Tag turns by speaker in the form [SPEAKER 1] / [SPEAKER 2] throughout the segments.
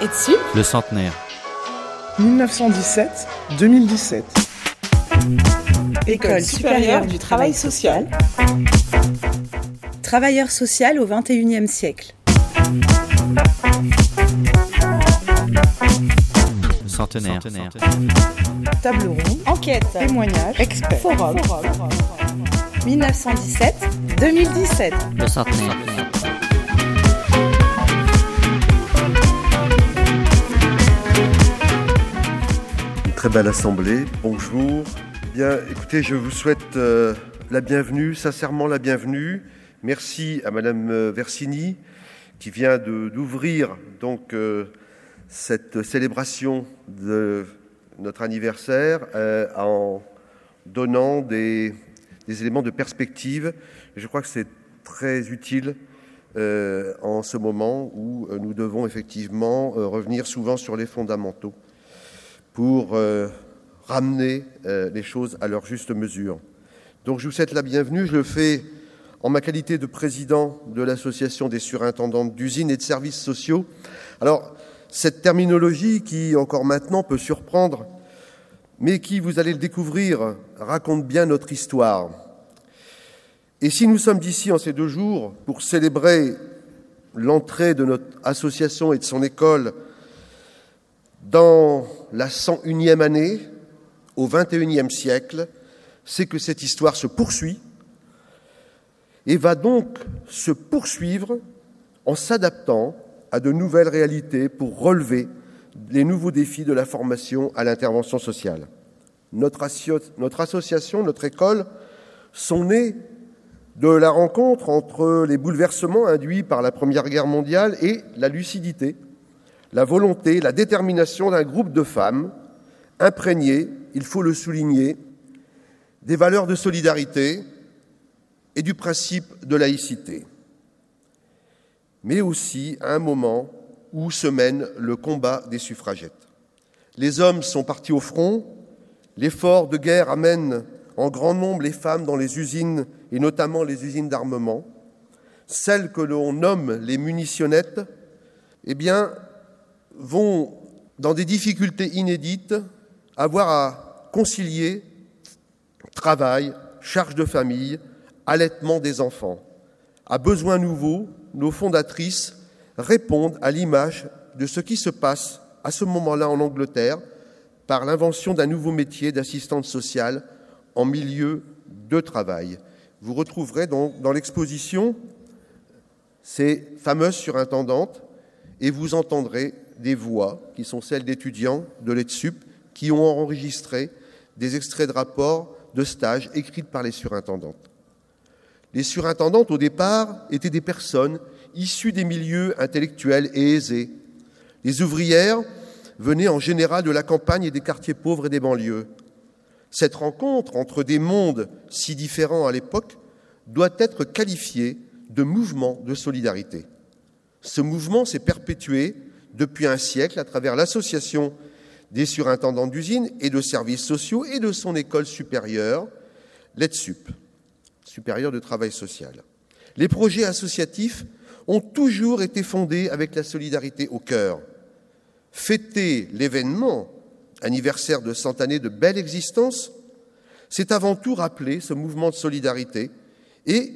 [SPEAKER 1] Et dessus
[SPEAKER 2] Le centenaire.
[SPEAKER 3] 1917-2017.
[SPEAKER 1] École supérieure du travail social.
[SPEAKER 4] Travailleur social au XXIe siècle.
[SPEAKER 2] Centenaire.
[SPEAKER 3] Table ronde.
[SPEAKER 4] Enquête.
[SPEAKER 3] Témoignage.
[SPEAKER 4] Expert.
[SPEAKER 3] Forum.
[SPEAKER 4] 1917-2017.
[SPEAKER 2] Le centenaire.
[SPEAKER 5] Très belle assemblée. Bonjour. Bien, écoutez, je vous souhaite euh, la bienvenue, sincèrement la bienvenue. Merci à Madame euh, Versini qui vient d'ouvrir donc euh, cette célébration de notre anniversaire en donnant des, éléments de perspective. Je crois que c'est très utile en ce moment où nous devons effectivement revenir souvent sur les fondamentaux pour euh, ramener euh, les choses à leur juste mesure. Donc je vous souhaite la bienvenue. Je le fais en ma qualité de président de l'Association des surintendantes d'usines et de services sociaux. Alors, cette terminologie qui, encore maintenant, peut surprendre, mais qui, vous allez le découvrir, raconte bien notre histoire. Et si nous sommes ici en ces deux jours pour célébrer l'entrée de notre association et de son école dans la 101e année, au 21e siècle, c'est que cette histoire se poursuit et va donc se poursuivre en s'adaptant à de nouvelles réalités pour relever les nouveaux défis de la formation à l'intervention sociale. Notre, association, notre école, sont nées de la rencontre entre les bouleversements induits par la Première Guerre mondiale et la lucidité, la volonté, la détermination d'un groupe de femmes imprégnées, il faut le souligner, des valeurs de solidarité et du principe de laïcité, mais aussi à un moment où se mène le combat des suffragettes. Les hommes sont partis au front, l'effort de guerre amène en grand nombre les femmes dans les usines, et notamment les usines d'armement, celles que l'on nomme les munitionnettes, eh bien, vont, dans des difficultés inédites, avoir à concilier travail, charge de famille, allaitement des enfants. À besoins nouveaux, nos fondatrices répondent à l'image de ce qui se passe à ce moment-là en Angleterre par l'invention d'un nouveau métier d'assistante sociale en milieu de travail. Vous retrouverez donc dans l'exposition ces fameuses surintendantes et vous entendrez des voix qui sont celles d'étudiants de l'ETSUP qui ont enregistré des extraits de rapports de stages écrits par les surintendantes. Les surintendantes, au départ, étaient des personnes issues des milieux intellectuels et aisés. Les ouvrières venaient en général de la campagne et des quartiers pauvres et des banlieues. Cette rencontre entre des mondes si différents à l'époque doit être qualifiée de mouvement de solidarité. Ce mouvement s'est perpétué depuis un siècle à travers l'association des surintendants d'usines et de services sociaux et de son école supérieure, l'ETSUP, supérieure de travail social. Les projets associatifs ont toujours été fondés avec la solidarité au cœur. Fêter l'événement, anniversaire de 100 années de belle existence, c'est avant tout rappeler ce mouvement de solidarité et,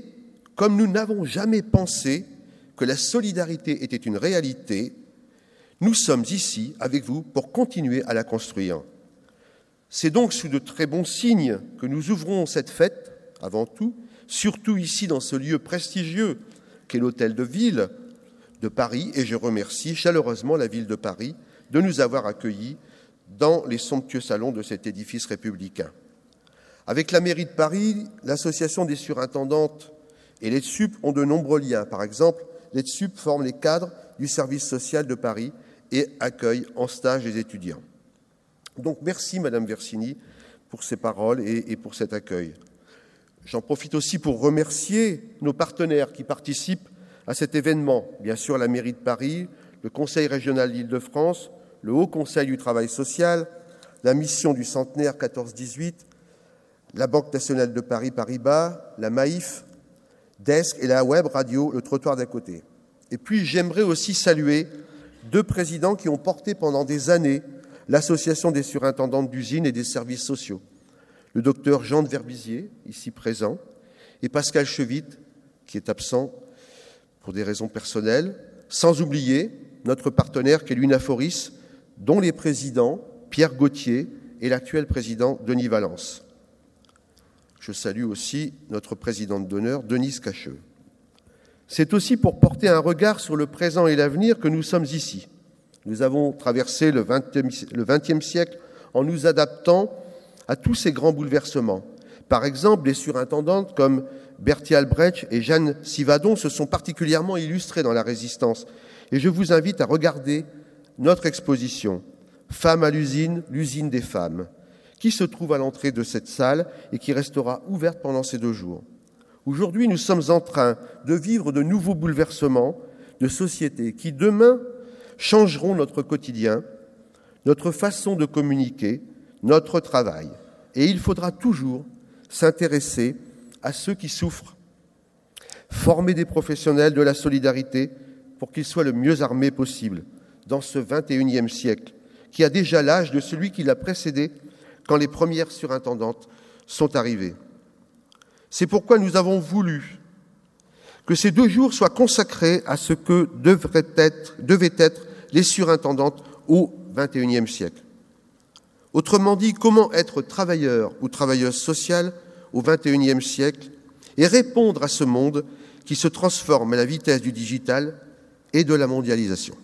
[SPEAKER 5] comme nous n'avons jamais pensé que la solidarité était une réalité, nous sommes ici avec vous pour continuer à la construire. C'est donc sous de très bons signes que nous ouvrons cette fête, avant tout, surtout ici dans ce lieu prestigieux qu'est l'Hôtel de Ville de Paris, et je remercie chaleureusement la ville de Paris de nous avoir accueillis dans les somptueux salons de cet édifice républicain. Avec la mairie de Paris, l'association des surintendantes et l'ETSUP ont de nombreux liens. Par exemple, l'ETSUP forme les cadres du service social de Paris et accueille en stage les étudiants. Donc merci Madame Versini pour ces paroles et, pour cet accueil. J'en profite aussi pour remercier nos partenaires qui participent à cet événement. Bien sûr, la mairie de Paris, le Conseil régional d'Île-de-France, le Haut Conseil du travail social, la mission du centenaire 14-18, la Banque nationale de Paris Paribas, la Maïf, Desk et la web radio Le Trottoir d'à côté. Et puis j'aimerais aussi saluer deux présidents qui ont porté pendant des années l'Association des surintendantes d'usines et des services sociaux, le docteur Jean de Verbizier, ici présent, et Pascal Chevit, qui est absent pour des raisons personnelles, sans oublier notre partenaire qu'est l'UNAFORIS, dont les présidents Pierre Gauthier et l'actuel président Denis Valence. Je salue aussi notre présidente d'honneur, Denise Cacheux. C'est aussi pour porter un regard sur le présent et l'avenir que nous sommes ici. Nous avons traversé le XXe siècle en nous adaptant à tous ces grands bouleversements. Par exemple, des surintendantes comme Bertie Albrecht et Jeanne Sivadon se sont particulièrement illustrées dans la résistance. Et je vous invite à regarder notre exposition Femmes à l'usine, l'usine des femmes, qui se trouve à l'entrée de cette salle et qui restera ouverte pendant ces deux jours. Aujourd'hui, nous sommes en train de vivre de nouveaux bouleversements de société qui, demain, changeront notre quotidien, notre façon de communiquer, notre travail. Et il faudra toujours s'intéresser à ceux qui souffrent, former des professionnels de la solidarité pour qu'ils soient le mieux armés possible dans ce 21e siècle, qui a déjà l'âge de celui qui l'a précédé quand les premières surintendantes sont arrivées. C'est pourquoi nous avons voulu que ces deux jours soient consacrés à ce que devraient être, devaient être les surintendantes au XXIe siècle. Autrement dit, comment être travailleur ou travailleuse sociale au XXIe siècle et répondre à ce monde qui se transforme à la vitesse du digital et de la mondialisation.